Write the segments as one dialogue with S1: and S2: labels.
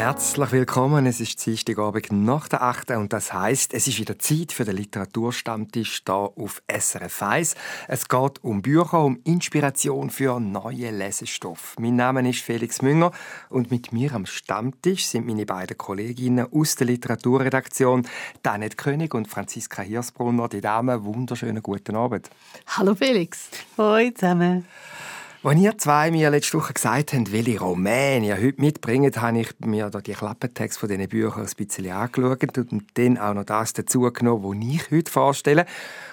S1: Herzlich willkommen. Es ist Dienstagabend nach der 8. und das heißt, es ist wieder Zeit für den Literaturstammtisch hier auf SRF 1. Es geht um Bücher, um Inspiration für neue Lesestoff. Mein Name ist Felix Münger und mit mir am Stammtisch sind meine beiden Kolleginnen aus der Literaturredaktion, Danet König und Franziska Hirsbrunner. Die Damen, wunderschönen guten Abend.
S2: Hallo Felix.
S3: Hallo zusammen.
S1: Als ihr zwei mir letzte Woche gesagt habt, welche Romane ihr heute mitbringt, habe ich mir die Klappentexte von diesen Büchern ein bisschen angeschaut und dann auch noch das dazu genommen, was ich heute vorstelle.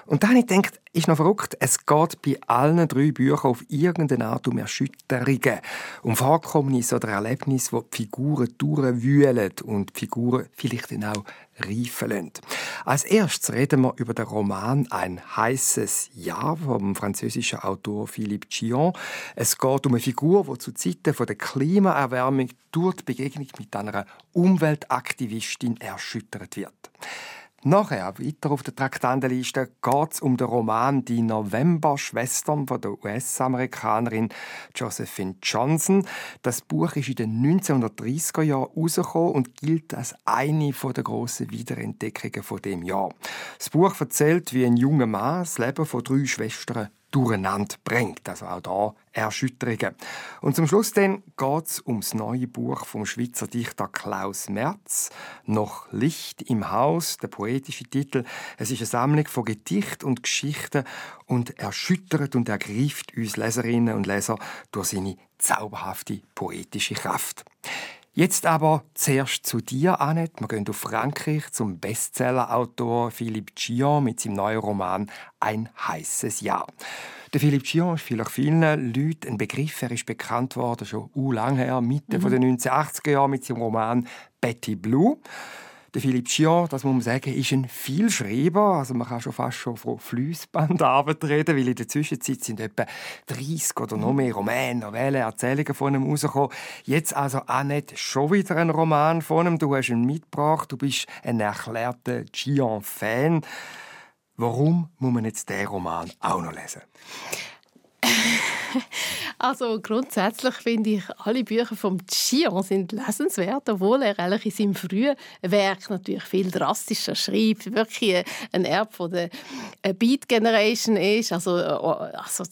S1: Und dann habe ich gedacht, ist noch verrückt, es geht bei allen drei Büchern auf irgendeine Art um Erschütterungen, um Vorkommnisse oder Erlebnisse, wo die Figuren durchwühlen und die Figuren vielleicht dann auch reifen lassen. Als erstes reden wir über den Roman «Ein heißes Jahr» vom französischen Autor Philippe Gion. Es geht um eine Figur, die zu Zeiten der Klimaerwärmung durch die Begegnung mit einer Umweltaktivistin erschüttert wird. Nachher, weiter auf der Traktandenliste, geht es um den Roman «Die November-Schwestern» von der US-Amerikanerin Josephine Johnson. Das Buch ist in den 1930er Jahren herausgekommen und gilt als eine der grossen Wiederentdeckungen von dem Jahr. Das Buch erzählt, wie ein junger Mann das Leben von drei Schwestern durcheinander bringt. Also auch da Erschütterungen. Und zum Schluss dann geht es um das neue Buch vom Schweizer Dichter Klaus Merz, «Noch Licht im Haus», der poetische Titel. Es ist eine Sammlung von Gedichten und Geschichten und erschüttert und ergreift uns Leserinnen und Leser durch seine zauberhafte poetische Kraft. Jetzt aber zuerst zu dir, Annette. Wir gehen auf Frankreich zum Bestsellerautor Philippe Gion mit seinem neuen Roman «Ein heißes Jahr». Der Philippe Gion ist vielleicht vielen Leuten ein Begriff. Er ist bekannt worden schon u lang her, Mitte mhm. der 1980er Jahre mit seinem Roman «Betty Blue». Der Philipp Chion, das muss man sagen, ist ein Vielschreiber. Also man kann schon fast schon von Fließbandarbeit reden, weil in der Zwischenzeit sind etwa 30 oder noch mehr Romane, Novellen, Erzählungen von ihm rausgekommen. Jetzt also auch nicht schon wieder ein Roman von ihm. Du hast ihn mitgebracht. Du bist ein erklärter Chion-Fan. Warum muss man jetzt diesen Roman auch noch lesen?
S2: Also grundsätzlich finde ich, alle Bücher von Chion sind lesenswert, obwohl er eigentlich in seinem frühen Werk natürlich viel drastischer schreibt, wirklich ein Erb von der Beat Generation ist, also, äh, also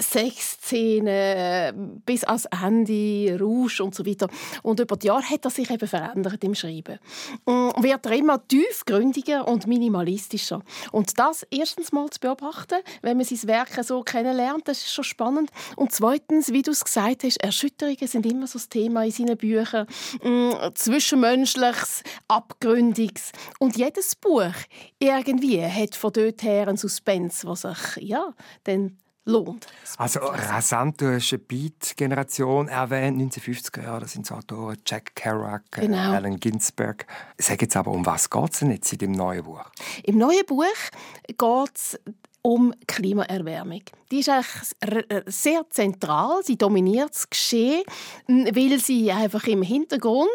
S2: Sexszenen bis ans Ende, Rausch und so weiter. Und über die Jahre hat er sich eben verändert im Schreiben. Und mm, wird er immer tiefgründiger und minimalistischer. Und das erstens mal zu beobachten, wenn man sein Werk so kennenlernt, das ist schon spannend. Und zweitens, wie du es gesagt hast, Erschütterungen sind immer so das Thema in seinen Büchern. Mm, Zwischenmenschliches, Abgründiges. Und jedes Buch irgendwie hat von dort her einen Suspense, was sich ja, dann lohnt.
S1: Also rasant, du hast eine Beat-Generation erwähnt, 1950er Jahre, das sind so Autoren Jack Kerouac, äh, genau. Allen Ginsberg. Sag jetzt aber, um was geht es denn jetzt in dem neuen Buch?
S2: Im neuen Buch geht es um Klimaerwärmung. Die ist eigentlich sehr zentral. Sie dominiert das Geschehen, weil sie einfach im Hintergrund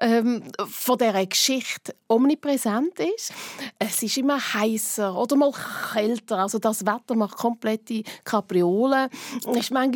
S2: ähm, von dieser Geschichte omnipräsent ist. Es ist immer heißer oder mal kälter. Also das Wetter macht komplette Kapriolen. Es ist manchmal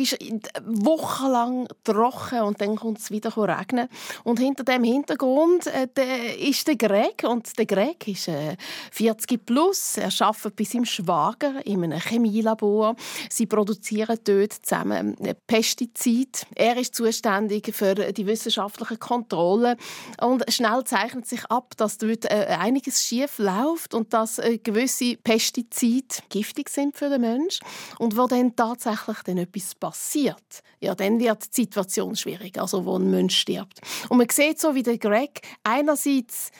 S2: wochenlang trocken und dann kommt es wieder regnen. Und hinter dem Hintergrund äh, der ist der Greg und der Greg ist äh, 40 plus. Er arbeitet bei seinem Schwager in einem Chemielabor. Sie produzieren dort zusammen Pestizid. Er ist zuständig für die wissenschaftliche Kontrolle und schnell zeichnet sich ab, dass dort äh, einiges schief läuft und dass äh, gewisse Pestizide giftig sind für den Menschen und wo dann tatsächlich dann etwas passiert, ja, dann wird die Situation schwierig, also wo ein Mensch stirbt. Und man sieht so, wie der Greg einerseits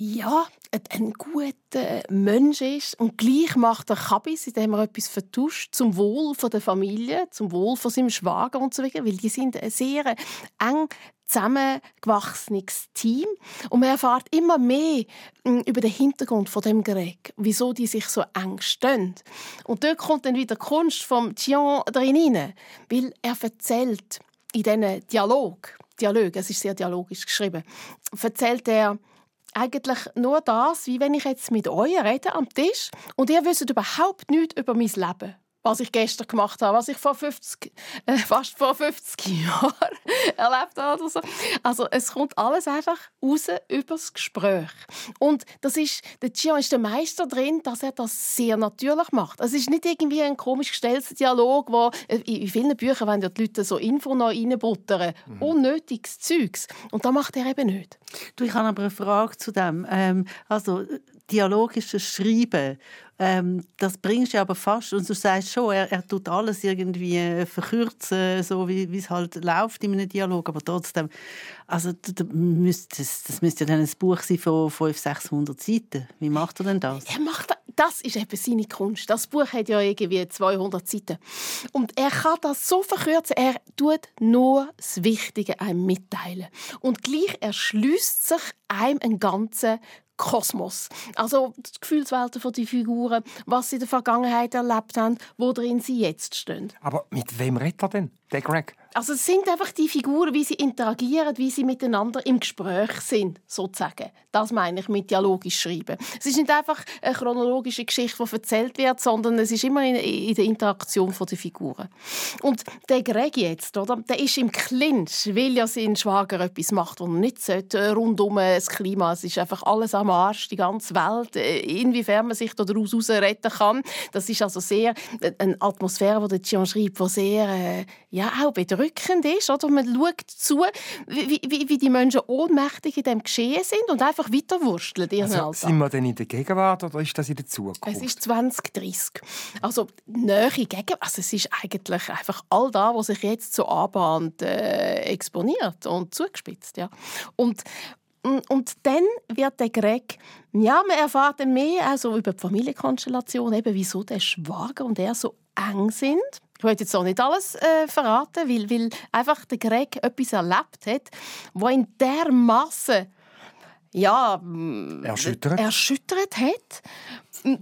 S2: ja, ein guter Mensch ist und gleich macht er Kabis, indem er etwas vertuscht zum Wohl der Familie, zum Wohl von seinem Schwager und so weiter, weil die sind ein sehr eng zusammengewachsenes Team und man erfährt immer mehr hm, über den Hintergrund von dem Greg, wieso die sich so eng stehen. Und dort kommt dann wieder die Kunst vom Tian drin rein, weil er erzählt in diesen Dialog Dialog, es ist sehr dialogisch geschrieben, erzählt er eigentlich nur das, wie wenn ich jetzt mit euch rede am Tisch und ihr wisst überhaupt nichts über mein Leben was ich gestern gemacht habe, was ich vor 50, äh, fast vor 50 Jahren erlebt habe oder so. Also es kommt alles einfach raus über das Gespräch. Und das ist, der Gian ist der Meister drin, dass er das sehr natürlich macht. Es ist nicht irgendwie ein komisch gestellter Dialog, wo äh, in vielen Büchern wenn die Leute so Info noch reinbuttern. Mhm. Unnötiges Zeugs. Und das macht er eben nicht.
S3: Du, ich habe aber eine Frage zu dem. Ähm, also dialogisches Schreiben ähm, das bringst du aber fast, und du sagst schon, er, er tut alles irgendwie äh, verkürzen, so wie es halt läuft in einem Dialog, aber trotzdem, also das, das müsste ja dann ein Buch sein von 500, 600 Seiten. Wie macht er denn das?
S2: Er macht das ist eben seine Kunst. Das Buch hat ja irgendwie 200 Seiten. Und er kann das so verkürzen, er tut nur das Wichtige einem mitteilen. Und gleich erschließt sich einem ein ganzer Kosmos. Also die Gefühlswelten die Figuren, was sie in der Vergangenheit erlebt haben, wo drin sie jetzt stehen.
S1: Aber mit wem redet er denn, der Greg?
S2: Also es sind einfach die Figuren, wie sie interagieren, wie sie miteinander im Gespräch sind, sozusagen. Das meine ich mit dialogisch schreiben. Es ist nicht einfach eine chronologische Geschichte, die erzählt wird, sondern es ist immer in, in der Interaktion der Figuren. Und der Greg jetzt, oder, der ist im Clinch, weil ja sein Schwager etwas macht, was er nicht sollte, rund um das Klima. Es ist einfach alles am Arsch, die ganze Welt, inwiefern man sich daraus retten kann. Das ist also sehr eine Atmosphäre, die der Gian schreibt, die sehr, äh, ja, auch bedrückend ist. Oder? Man schaut zu, wie, wie, wie die Menschen ohnmächtig in dem Geschehen sind und einfach weiterwursteln.
S1: Also, sind wir denn in der Gegenwart oder ist das in der Zukunft?
S2: Es ist 2030. Also nähe Gegenwart. Also es ist eigentlich einfach all das, was sich jetzt so anbahnt, äh, exponiert und zugespitzt. Ja. Und und dann wird der Greg, ja, man erfährt dann mehr also über die Familienkonstellation, eben wieso der Schwager und er so eng sind. Ich wollte jetzt auch nicht alles äh, verraten, weil, weil einfach der Greg etwas erlebt hat, wo ihn dermaßen ja,
S1: erschüttert.
S2: erschüttert hat,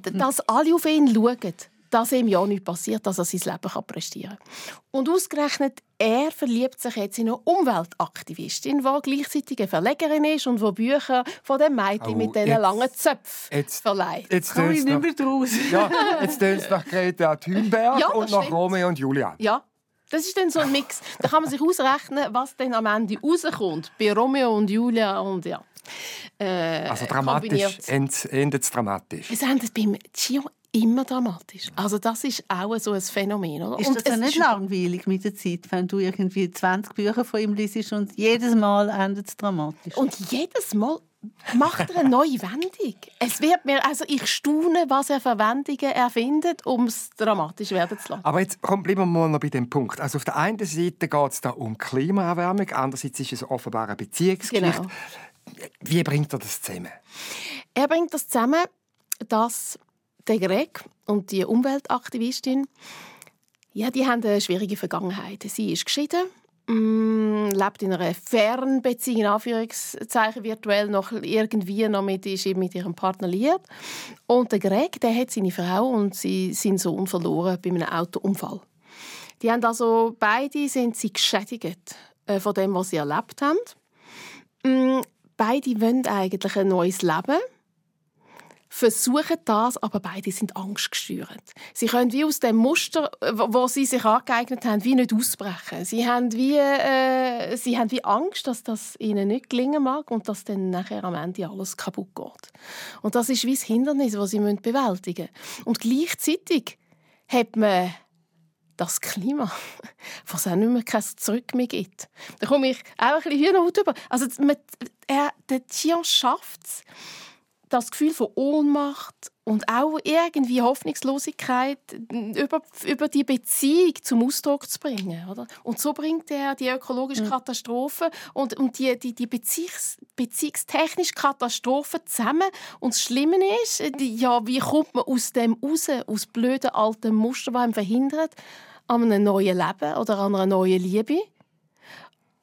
S2: dass alle auf ihn schauen dass ihm ja nichts passiert, dass er sein Leben prestieren kann. Und ausgerechnet er verliebt sich jetzt in eine Umweltaktivistin, die gleichzeitig eine Verlegerin ist und die Bücher von dem Mädchen oh, mit diesen langen Zöpfen verleiht.
S3: Jetzt komme ich nicht mehr draus.
S1: ja, jetzt tönt es nach Greta Thunberg ja, und nach stimmt. Romeo und Julia.
S2: Ja, das ist dann so ein Mix. Da kann man sich ausrechnen, was dann am Ende rauskommt. Bei Romeo und Julia und ja.
S1: Äh, also dramatisch, endet es dramatisch.
S2: Es endet beim Gio immer dramatisch. Also das ist auch so ein Phänomen. Oder?
S3: Ist das dann nicht langweilig mit der Zeit, wenn du irgendwie 20 Bücher von ihm liest und jedes Mal endet es dramatisch?
S2: Und jedes Mal macht er eine neue Wendung. Es wird mir, also ich staune, was er für Wendungen erfindet, um es dramatisch werden zu lassen.
S1: Aber jetzt komm, bleiben wir mal noch bei dem Punkt. Also auf der einen Seite geht es da um Klimaerwärmung, andererseits ist es offenbar eine Beziehungsgeschichte. Genau. Wie bringt er das zusammen?
S2: Er bringt das zusammen, dass der Greg und die Umweltaktivistin, ja, die haben eine schwierige Vergangenheit. Sie ist geschieden, mm, lebt in einer Fernbeziehung, in Anführungszeichen virtuell, noch irgendwie noch mit, ist mit ihrem Partner liiert. Und der Greg, der hat seine Frau und sie, seinen Sohn verloren bei einem Autounfall. Die haben also, beide sind sie geschädigt äh, von dem, was sie erlebt haben. Mm, beide wollen eigentlich ein neues Leben versuchen das, aber beide sind angstgesteuert. Sie können wie aus dem Muster, wo sie sich angeeignet haben, wie nicht ausbrechen. Sie haben wie, äh, sie haben wie Angst, dass das ihnen nicht gelingen mag und dass dann nachher am Ende alles kaputt geht. Und das ist wie das Hindernis, das sie bewältigen müssen. Und gleichzeitig hat man das Klima, was auch nicht mehr kein Zurück mehr gibt. Da komme ich auch ein bisschen Hühnerhaut über. Also, man, er, der Tian schafft es, das Gefühl von Ohnmacht und auch irgendwie Hoffnungslosigkeit über, über die Beziehung zum Ausdruck zu bringen. Oder? Und so bringt er die ökologische. Katastrophe und, und die, die, die Beziehungs, beziehungstechnische Katastrophe zusammen. Und das Schlimme ist, ja, wie kommt man aus dem raus, aus blöden alten Mustern, die einem verhindert, an einem neuen Leben oder an einer neuen Liebe?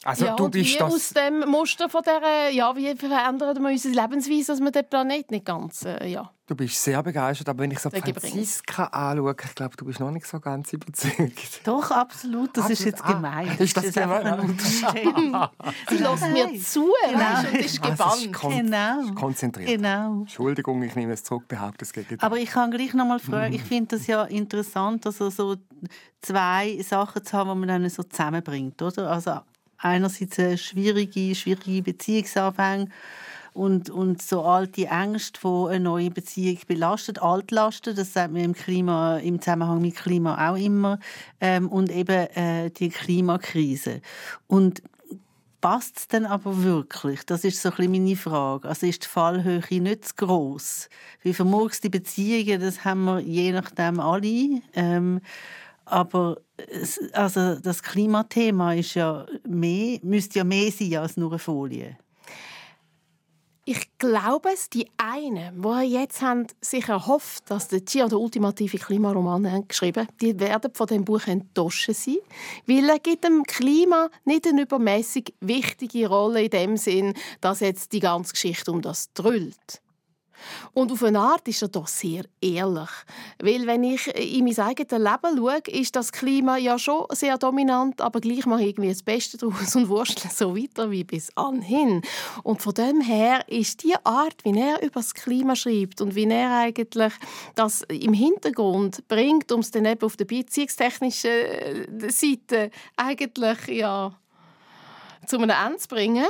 S1: Also ja, du bist das...
S2: aus dem Muster von der, ja, wie verändern wir unsere Lebensweise, dass wir den Planeten nicht ganz, äh, ja.
S1: Du bist sehr begeistert, aber wenn ich so Franziska anschaue, ich glaube, du bist noch nicht so ganz überzeugt.
S3: Doch, absolut. Das absolut. ist jetzt ah, gemein.
S1: Das ist, das ist einfach ein
S2: Unterschied. Sie lässt mir zu genau. und ist gebannt. Ah, ist
S1: kon genau. konzentriert. Genau. Entschuldigung, ich nehme es zurück, behaupte es gegen
S3: Aber ich kann gleich noch mal fragen, ich finde das ja interessant, also so zwei Sachen zu haben, die man dann so zusammenbringt, oder? Also einerseits eine schwierige, schwierige Beziehungsanfänge und, und so alte Ängste, die eine neue Beziehung belastet, Altlasten, das sagt man im, Klima, im Zusammenhang mit Klima auch immer, ähm, und eben äh, die Klimakrise. Und passt es denn aber wirklich? Das ist so ein meine Frage. Also ist die Fallhöhe nicht zu gross? Wie vermurkste Beziehungen, das haben wir je nachdem alle. Ähm, aber also das Klimathema ist ja mehr, müsste ja mehr sein als nur eine Folie.
S2: Ich glaube es, die einen, die jetzt haben, sich erhofft, dass der Gia der ultimative Klimaroman haben geschrieben die werden von dem Buch enttäuscht sein, weil er gibt dem Klima nicht eine übermäßig wichtige Rolle in dem Sinn, dass jetzt die ganze Geschichte um das drüllt. Und auf eine Art ist er doch sehr ehrlich. Weil wenn ich in mein eigenes Leben schaue, ist das Klima ja schon sehr dominant, aber gleich mache ich irgendwie das Beste daraus und wurschtle so weiter wie bis anhin. Und von dem her ist die Art, wie er über das Klima schreibt und wie er eigentlich das im Hintergrund bringt, um es dann eben auf der beziehungstechnischen äh, Seite eigentlich ja, zu einem Ende zu bringen,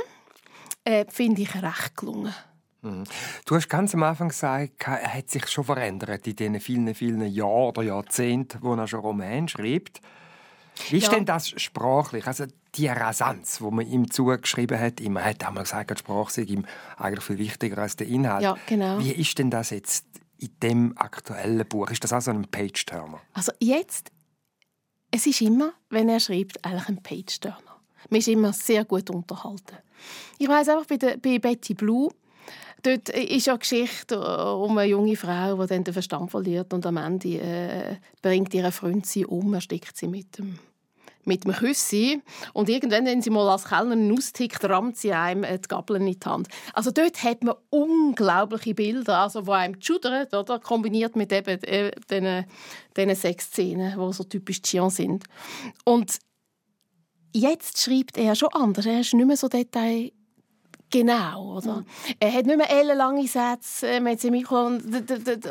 S2: äh, finde ich recht gelungen.
S1: Mhm. Du hast ganz am Anfang gesagt, er hat sich schon verändert in den vielen, vielen Jahren oder Jahrzehnten, wo er schon Roman schreibt. Wie ist ja. denn das sprachlich? Also die Rasanz, die man ihm zugeschrieben hat, immer hat er gesagt, die Sprache sei ihm eigentlich viel wichtiger als der Inhalt.
S2: Ja, genau.
S1: Wie ist denn das jetzt in dem aktuellen Buch? Ist das auch so ein Page-Turner?
S2: Also jetzt, es ist immer, wenn er schreibt, eigentlich ein Page-Turner. Man ist immer sehr gut unterhalten. Ich weiß einfach bei, der, bei Betty Blue, dort ist ja eine Geschichte um eine junge Frau, die dann den Verstand verliert und am Ende äh, bringt ihre Freund sie um, erstickt sie mit dem mit dem Küssi. Und irgendwann, wenn sie mal als Kellnerin austickt, rammt sie einem die Gabel in die Hand. Also dort hat man unglaubliche Bilder, also, die einem schudern, oder? kombiniert mit eben äh, diesen, diesen Sexszenen, die so typisch Chion sind. Und jetzt schreibt er schon anders. Er ist nicht mehr so detail Genau, oder? Mhm. Er hat nicht mehr ellenlange Sätze äh, mit Mikro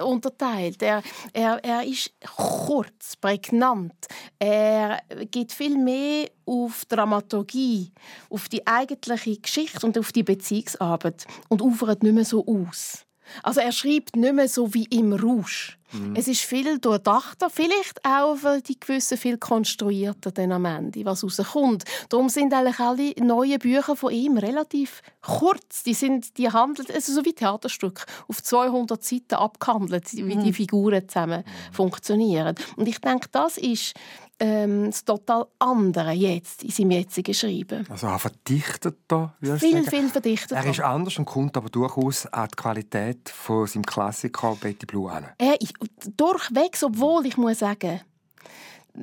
S2: unterteilt. Er, er, er ist kurz, prägnant. Er geht viel mehr auf Dramaturgie, auf die eigentliche Geschichte und auf die Beziehungsarbeit und ufert nicht mehr so aus. Also er schreibt nicht mehr so wie im Rausch. Mhm. Es ist viel durchdachter, vielleicht auch die gewissen viel konstruierter dann am Ende, was rauskommt. Darum sind eigentlich alle neuen Bücher von ihm relativ kurz. Die, sind, die handeln, also so wie Theaterstück, auf 200 Seiten abgehandelt, wie die mhm. Figuren zusammen mhm. funktionieren. Und ich denke, das ist ähm, das total andere jetzt in seinem jetzigen Schreiben.
S1: Also er verdichtet da,
S2: Viel, viel verdichtet.
S1: Er ist anders und kommt aber durchaus an die Qualität von seinem Klassiker Betty Blue an.
S2: Ist durchwegs, obwohl ich muss sagen,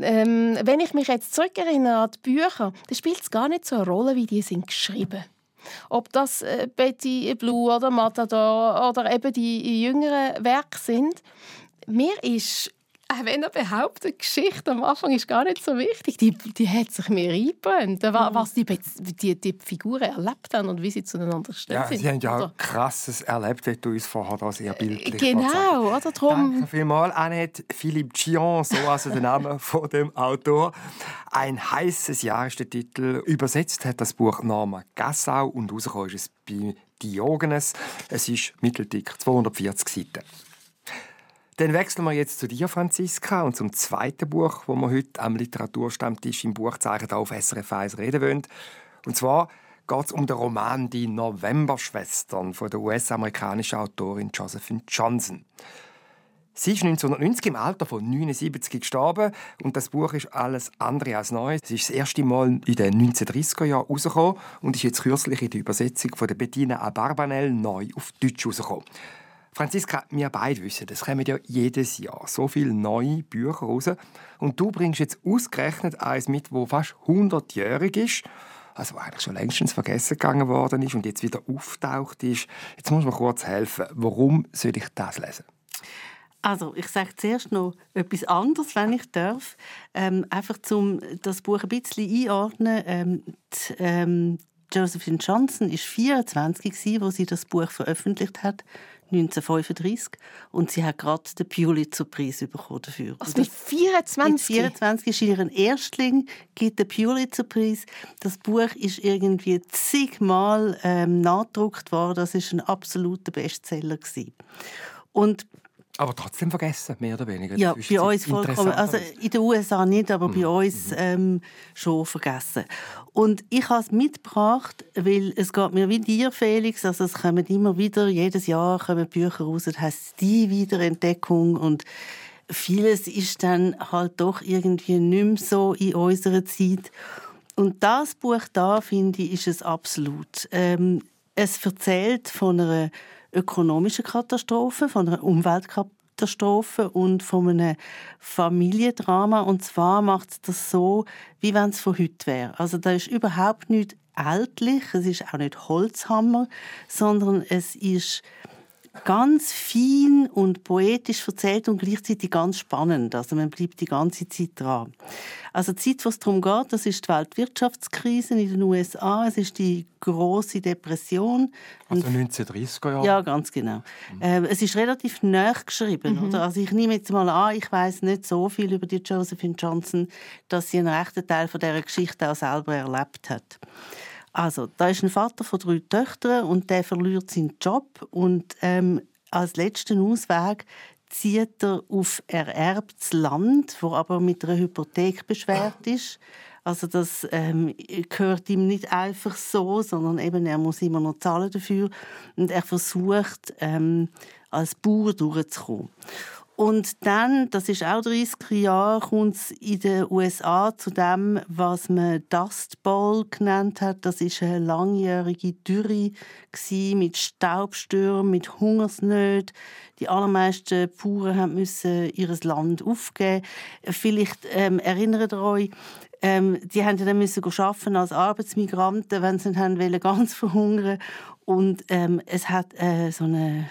S2: ähm, wenn ich mich jetzt zurückerinnere an die Bücher, dann spielt es gar nicht so eine Rolle, wie die sind geschrieben. Ob das äh, Betty Blue oder Matador oder eben die jüngeren Werke sind. Mir ist auch wenn er behauptet, Geschichte am Anfang ist gar nicht so wichtig, die, die hat sich mir eingebrannt, mhm. was die, die, die Figuren erlebt haben und wie sie zueinander stehen.
S1: Ja, sie haben ja auch krasses erlebt, wie du uns vorher da sehr bildlich
S2: Genau, oder? Drum...
S1: Danke vielmals, Annette Philippe Gion, so also der Name von dem Autor. Ein heißes Jahr ist der Titel. Übersetzt hat das Buch Norma Gassau und rausgekommen ist es bei Diogenes. Es ist mitteldick, 240 Seiten. Dann wechseln wir jetzt zu dir, Franziska, und zum zweiten Buch, wo wir heute am Literaturstammtisch im Buchzeichen auf SRF 1 reden wollen. Und zwar geht es um den Roman «Die Novemberschwestern» von der US-amerikanischen Autorin Josephine Johnson. Sie ist 1990 im Alter von 79 gestorben und das Buch ist alles andere als neu. Es ist das erste Mal in den 1930er Jahren herausgekommen und ist jetzt kürzlich in der Übersetzung von der Bettina Abarbanel neu auf Deutsch herausgekommen. Franziska, wir beide wissen, es kommen ja jedes Jahr so viele neue Bücher raus. Und du bringst jetzt ausgerechnet eins mit, wo fast 100-jährig ist. Also eigentlich schon längstens vergessen gegangen worden ist und jetzt wieder auftaucht ist. Jetzt muss man kurz helfen. Warum soll ich das lesen?
S3: Also, ich sage zuerst noch etwas anderes, wenn ich darf. Ähm, einfach um das Buch ein bisschen einordnen. Ähm, die, ähm, Josephine Johnson war 24, als sie das Buch veröffentlicht hat. 1935 und sie hat gerade den Pulitzer-Preis bekommen dafür.
S2: Also mit 24? Mit
S3: 24 ist ihren Erstling, gibt den Pulitzer-Preis. Das Buch ist irgendwie zigmal ähm, nachgedruckt worden. Das ist ein absoluter Bestseller gewesen. Und
S1: aber trotzdem vergessen, mehr oder weniger.
S3: Ja, bei uns vollkommen. Also in den USA nicht, aber mhm. bei uns mhm. ähm, schon vergessen. Und ich habe es mitgebracht, weil es geht mir wie dir, Felix. Also es kommen immer wieder, jedes Jahr kommen Bücher raus, das heisst die Wiederentdeckung und vieles ist dann halt doch irgendwie nicht mehr so in unserer Zeit. Und das Buch da, finde ich, ist es absolut. Ähm, es erzählt von einer ökonomischen Katastrophe, von einer Umweltkatastrophe und von einem Familiendrama. Und zwar macht es das so, wie wenn es von heute wäre. Also da ist überhaupt nicht ältlich, es ist auch nicht Holzhammer, sondern es ist ganz fein und poetisch erzählt und gleichzeitig ganz spannend. Also man bleibt die ganze Zeit dran. Also die Zeit, was darum geht, das ist die Weltwirtschaftskrise in den USA, es ist die große Depression.
S1: Also 1930er Jahre?
S3: Ja, ganz genau. Mhm. Äh, es ist relativ nah geschrieben. Mhm. Oder? Also ich nehme jetzt mal an, ich weiß nicht so viel über die Josephine Johnson, dass sie einen rechten Teil von dieser Geschichte auch selber erlebt hat. Also, da ist ein Vater von drei Töchtern und der verliert seinen Job und ähm, als letzten Ausweg zieht er auf ererbtes Land, wo aber mit einer Hypothek beschwert ist. Also das ähm, gehört ihm nicht einfach so, sondern eben er muss immer noch zahlen dafür und er versucht ähm, als Bauer durchzukommen. Und dann, das ist auch 30 Jahre, kommt es in den USA zu dem, was man Dust Bowl genannt hat. Das ist eine langjährige Dürre mit Staubstürmen, mit Hungersnöten. Die allermeisten Bauern mussten ihr Land aufgeben. Vielleicht ähm, erinnert ihr euch, ähm, die haben dann müssen arbeiten als Arbeitsmigranten, wenn sie nicht ganz verhungern. Und ähm, es hat äh, so eine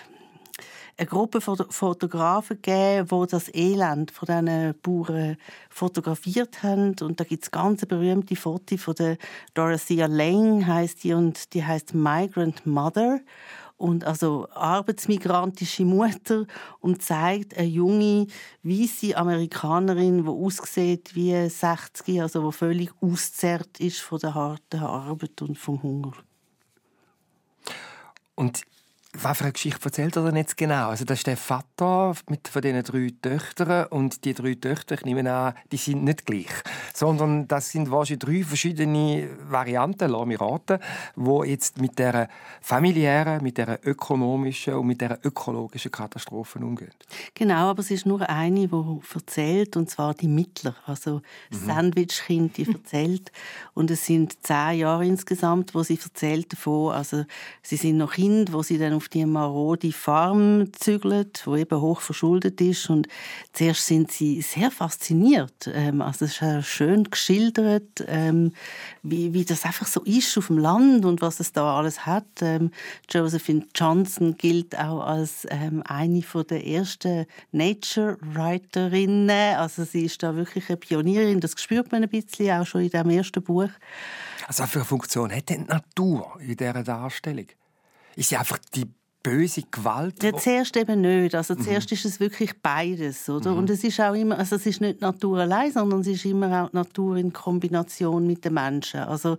S3: eine Gruppe von Fotografen gegeben, die das Elend von diesen Bauern fotografiert haben. Und da gibt es ganz berühmte Fotos von der Dorothea Lange, heißt die, und die heißt Migrant Mother und also arbeitsmigrantische Mutter und zeigt eine junge weiße Amerikanerin, die aussieht wie 60, also die völlig auszerrt ist von der harten Arbeit und vom Hunger.
S1: Und was für eine Geschichte erzählt er denn jetzt genau? Also das ist der Vater mit von diesen drei Töchtern und die drei Töchter, ich nehme an, die sind nicht gleich, sondern das sind wahrscheinlich drei verschiedene Varianten, lass mich raten, die jetzt mit der familiären, mit der ökonomischen und mit der ökologischen Katastrophe umgehen.
S3: Genau, aber es ist nur eine, die erzählt, und zwar die Mittler, also mhm. Sandwichkind, die erzählt. Und es sind zehn Jahre insgesamt, wo sie erzählt davon, also sie sind noch Kind, wo sie dann auf die marode Farm zügelt, wo eben hoch verschuldet ist. Und zuerst sind sie sehr fasziniert. Ähm, also es ist schön geschildert, ähm, wie, wie das einfach so ist auf dem Land und was es da alles hat. Ähm, Josephine Johnson gilt auch als eine von der ersten Nature-Writerinnen. Also sie ist da wirklich eine Pionierin. Das spürt man ein bisschen auch schon in dem ersten Buch.
S1: Also, welche Funktion hat die Natur in dieser Darstellung? Ist sie einfach die böse Gewalt?
S3: Ja, zuerst eben nicht. Also zuerst mhm. ist es wirklich beides, oder? Mhm. Und es ist auch immer, also es ist nicht Natur allein, sondern es ist immer auch die Natur in Kombination mit den Menschen. Also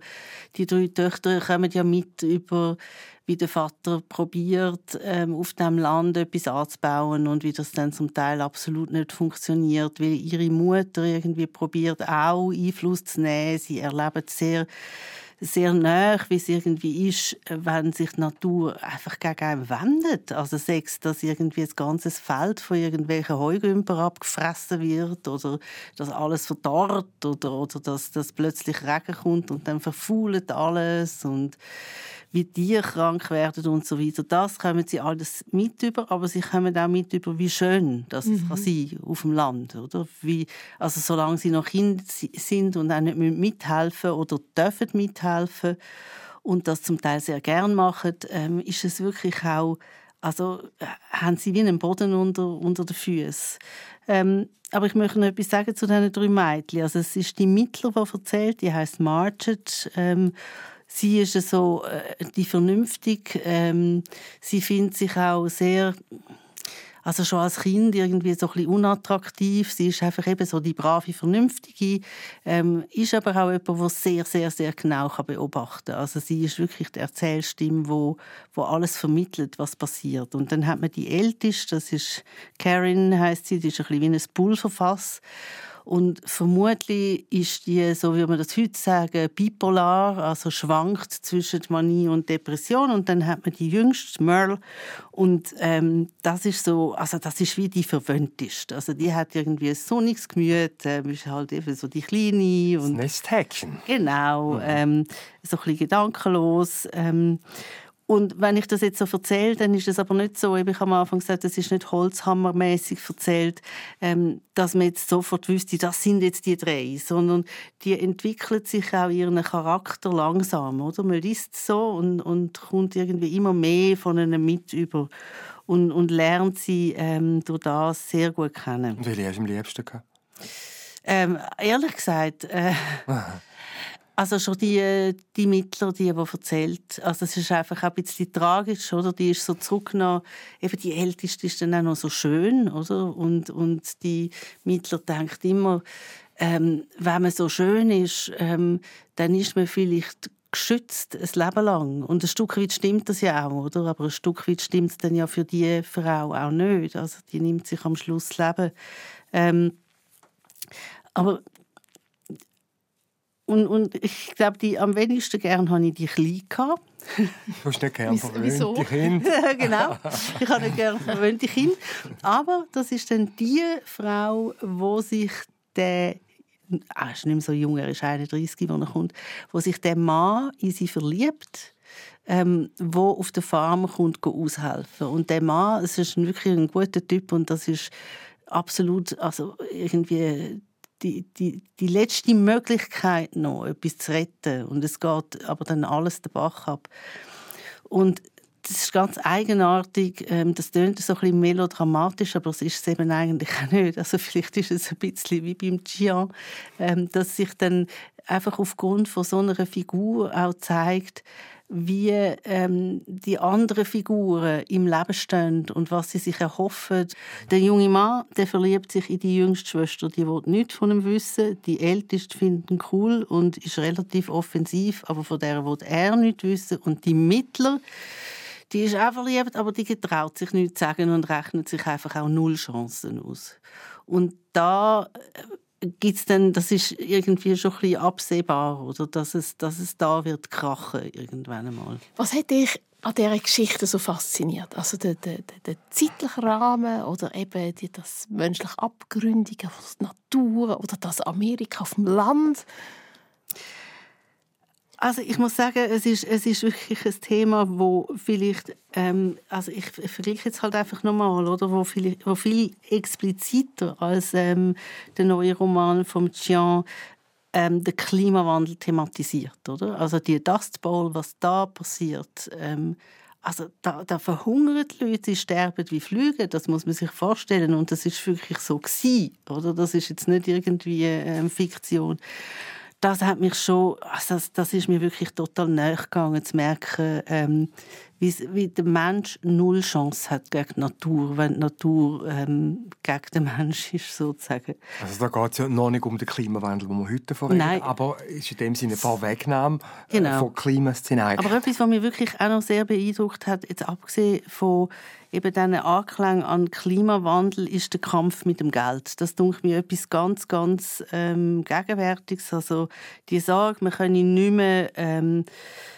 S3: die drei Töchter kommen ja mit über wie der Vater probiert, ähm, auf dem Land etwas anzubauen und wie das dann zum Teil absolut nicht funktioniert, weil ihre Mutter irgendwie probiert auch Einfluss zu nehmen. Sie erleben sehr sehr nah, wie es irgendwie ist, wenn sich die Natur einfach gegen einen wendet. Also sechs, dass irgendwie das ganze Feld von irgendwelchen Heugümper abgefressen wird oder dass alles verdorrt oder, oder dass, dass plötzlich Regen kommt und dann verfault alles und wie Tiere krank werden und so weiter. Das kommen sie alles mit über, aber sie kommen auch mit über, wie schön das mhm. kann sein auf dem Land, oder? Wie, also solange sie noch Kinder sind und auch nicht mithelfen oder dürfen mithelfen und das zum Teil sehr gern machen, ähm, ist es wirklich auch also äh, haben sie wie einen Boden unter, unter den Füßen. Ähm, aber ich möchte noch etwas sagen zu diesen drei Mädchen. Also es ist die Mittler, die erzählt, die heißt Margaret. Ähm, sie ist so äh, die vernünftig. Ähm, sie findet sich auch sehr also schon als Kind irgendwie so ein unattraktiv. Sie ist einfach eben so die brave, vernünftige, ähm, ist aber auch jemand, der sehr, sehr, sehr genau kann beobachten kann. Also sie ist wirklich die Erzählstimme, wo, wo alles vermittelt, was passiert. Und dann hat man die Älteste, das ist Karen, heißt sie, die ist ein bisschen wie ein Pulverfass. Und vermutlich ist die, so wie man das heute sagen, bipolar, also schwankt zwischen Manie und Depression. Und dann hat man die jüngste, Merle. Und ähm, das ist so, also das ist wie die verwöhnteste. Also die hat irgendwie ein sonniges Gemüt, äh, ist halt eben so die Kleine. Und,
S1: das Nesthäkchen.
S3: Genau, mhm. ähm, so ein bisschen gedankenlos. Ähm, und wenn ich das jetzt so erzähle, dann ist es aber nicht so, ich habe am Anfang gesagt, es ist nicht holzhammermäßig erzählt, ähm, dass man jetzt sofort wüsste, das sind jetzt die drei, sondern die entwickelt sich auch ihren Charakter langsam, oder? Man liest so und, und kommt irgendwie immer mehr von ihnen mit über und, und lernt sie ähm, durch das sehr gut kennen.
S1: Und welche hast du am liebsten gehabt?
S3: Ähm, ehrlich gesagt, äh, Also schon die, die Mittler, die, die erzählt, also es ist einfach ein bisschen tragisch, oder? Die ist so zurückgenommen, eben die Älteste ist dann auch noch so schön, oder? Und, und die Mittler denkt immer, ähm, wenn man so schön ist, ähm, dann ist man vielleicht geschützt ein Leben lang. Und ein Stück weit stimmt das ja auch, oder? Aber ein Stück weit stimmt es dann ja für die Frau auch nicht. Also die nimmt sich am Schluss das Leben. Ähm, aber und, und ich glaube, die am wenigsten gern habe ich die klein gehabt.
S1: Du hast nicht gern
S2: verwöhnte
S1: Kinder.
S3: genau, ich habe nicht gern verwöhnte Kinder. Aber das ist dann die Frau, wo sich der ah, ist nicht mehr so jung, er ist 31, wo er kommt, wo sich der Mann in sie verliebt, ähm, wo auf der Farm kommt aushelfen. Und der Mann, es ist wirklich ein guter Typ und das ist absolut, also irgendwie die, die, die letzte Möglichkeit noch, etwas zu retten. Und es geht aber dann alles den Bach ab. Und das ist ganz eigenartig. Ähm, das klingt so ein bisschen melodramatisch, aber es ist es eben eigentlich auch nicht. Also vielleicht ist es ein bisschen wie beim Gian, ähm, dass sich dann einfach aufgrund von so einer Figur auch zeigt, wie ähm, die anderen Figuren im Leben stehen und was sie sich erhoffen. Der junge Mann der verliebt sich in die jüngste Schwester, die will nichts von ihm wissen. Die älteste findet ihn cool und ist relativ offensiv, aber von der will er nichts wissen. Und die Mittler, die ist auch verliebt, aber die getraut sich nichts zu sagen und rechnet sich einfach auch null Chancen aus. Und da gibt's denn, das ist irgendwie schon ein bisschen absehbar, oder? Dass es, dass es da wird krachen irgendwann einmal.
S2: Was hat dich an dieser Geschichte so fasziniert? Also der, der, der zeitliche Rahmen oder eben die, das menschliche Abgründige von der Natur oder das Amerika auf dem Land?
S3: Also ich muss sagen, es ist, es ist wirklich ein Thema, wo vielleicht, ähm, also ich vergleiche jetzt halt einfach nochmal, oder, wo viel, wo viel expliziter als ähm, der neue Roman von Jean ähm, den Klimawandel thematisiert, oder? Also die Dust Bowl, was da passiert, ähm, also da, da verhungern die Leute, sie sterben wie Flüge, das muss man sich vorstellen und das ist wirklich so gewesen, oder? Das ist jetzt nicht irgendwie ähm, Fiktion das hat mich schon, also das, das ist mir wirklich total nahe gegangen, zu merken, ähm, wie, wie der Mensch null Chance hat gegen die Natur, wenn die Natur ähm, gegen den Mensch ist, sozusagen.
S1: Also da geht es ja noch nicht um den Klimawandel, den wir heute vorhin Nein. aber es ist in dem Sinne ein paar Wegnahmen äh, genau. von Klimaszenarien.
S3: Aber etwas, was mich wirklich auch noch sehr beeindruckt hat, jetzt abgesehen von eben diesen Anklang an Klimawandel ist der Kampf mit dem Geld. Das denke mir etwas ganz, ganz ähm, Gegenwärtiges. Also die Sorge, man könne nicht mehr ähm,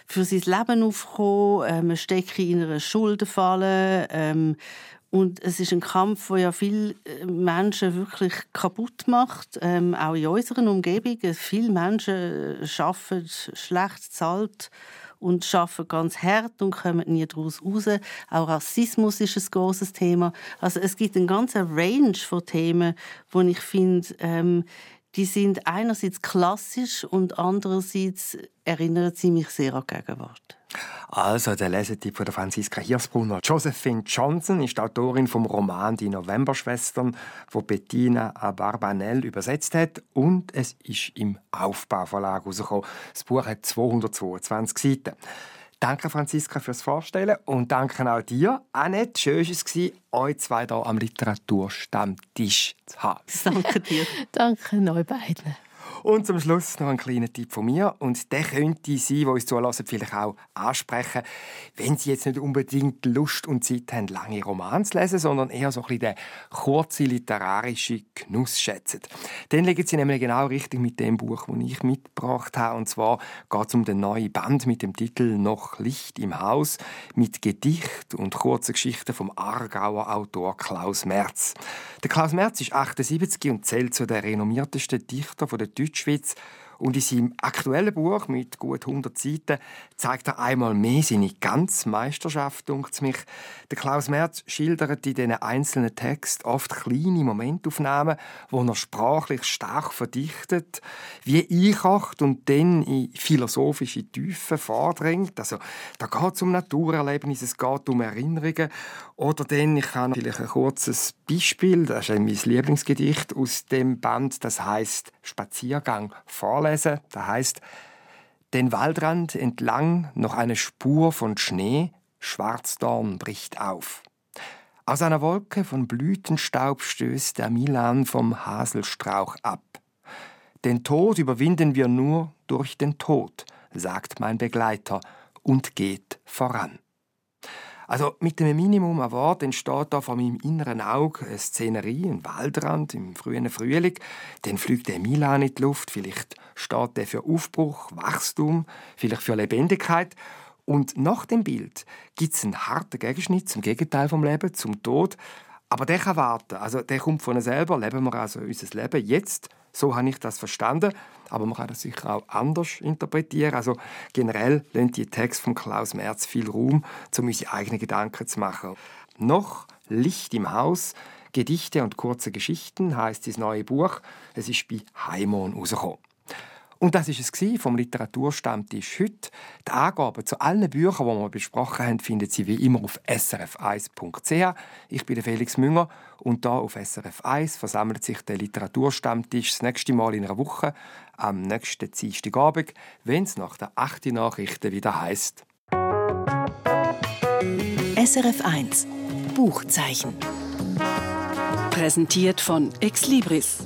S3: für sein Leben aufkommen, äh, man stecke in einer Schuldenfalle, ähm, und es ist ein Kampf, der ja viele äh, Menschen wirklich kaputt macht, ähm, auch in unserer Umgebung. Viele Menschen äh, arbeiten schlecht bezahlt und arbeiten ganz hart und kommen nie daraus raus. Auch Rassismus ist ein großes Thema. Also es gibt eine ganze Range von Themen, wo ich finde, ähm, die sind einerseits klassisch und andererseits erinnern sie mich sehr an die Gegenwart.
S1: Also, der Lesetipp von der Franziska Hirsbrunner. Josephine Johnson ist Autorin vom Roman Die Novemberschwestern, wo Bettina Barbanel übersetzt hat. Und es ist im Aufbauverlag rausgekommen. Das Buch hat 222 Seiten. Danke, Franziska, fürs Vorstellen. Und danke auch dir, Annette. Schön war es, euch zwei hier am Literaturstammtisch zu haben.
S3: Danke dir.
S2: danke euch beiden.
S1: Und zum Schluss noch ein kleiner Tipp von mir. Und der könnte Sie, die uns zulassen, vielleicht auch ansprechen, wenn Sie jetzt nicht unbedingt Lust und Zeit haben, lange Romane zu lesen, sondern eher so ein bisschen den kurzen literarischen Genuss schätzen. Dann liegen Sie nämlich genau richtig mit dem Buch, das ich mitgebracht habe. Und zwar geht es um den neuen Band mit dem Titel «Noch Licht im Haus» mit Gedicht und kurzen Geschichten vom Aargauer Autor Klaus Merz. Der Klaus Merz ist 78 und zählt zu den renommiertesten Dichtern der Deutschen Deutschschweiz. Und in seinem aktuellen Buch mit gut 100 Seiten zeigt er einmal mehr seine ganze Meisterschaft, denkt mich. Der Klaus Merz schildert in diesen einzelnen Texten oft kleine Momentaufnahmen, wo er sprachlich stark verdichtet, wie einkocht und dann in philosophische Tiefen vordringt. Also, da geht es um Naturerlebnisse, es geht um Erinnerungen. Oder dann, ich habe vielleicht ein kurzes Beispiel, das ist mein Lieblingsgedicht aus dem Band, das heißt Spaziergang vorlesen vorlesen. Da heißt, den Waldrand entlang noch eine Spur von Schnee, Schwarzdorn bricht auf. Aus einer Wolke von Blütenstaub stößt der Milan vom Haselstrauch ab. Den Tod überwinden wir nur durch den Tod, sagt mein Begleiter und geht voran. Also mit dem Minimum an Wort entsteht da vor meinem inneren Auge eine Szenerie, ein Waldrand im frühen Frühling. Dann fliegt der Milan in die Luft. Vielleicht steht der für Aufbruch, Wachstum, vielleicht für Lebendigkeit. Und nach dem Bild gibt es einen harten Gegenschnitt zum Gegenteil vom Leben, zum Tod. Aber der kann warten. Also der kommt von selber. Leben wir also unser Leben jetzt so habe ich das verstanden. Aber man kann das sicher auch anders interpretieren. Also generell lässt die Text von Klaus Merz viel Raum, um unsere eigenen Gedanken zu machen. Noch Licht im Haus, Gedichte und kurze Geschichten heißt das neue Buch. Es ist bei Heimon rausgekommen. Und das ist es vom Literaturstammtisch heute. Die Angaben zu allen Büchern, die wir besprochen haben, finden Sie wie immer auf srf1.ch. Ich bin Felix Münger und da auf SRF 1 versammelt sich der Literaturstammtisch das nächste Mal in einer Woche am nächsten Dienstagabend, wenn es nach der 8. Nachrichten wieder heißt.
S4: SRF 1 Buchzeichen. Präsentiert von Exlibris,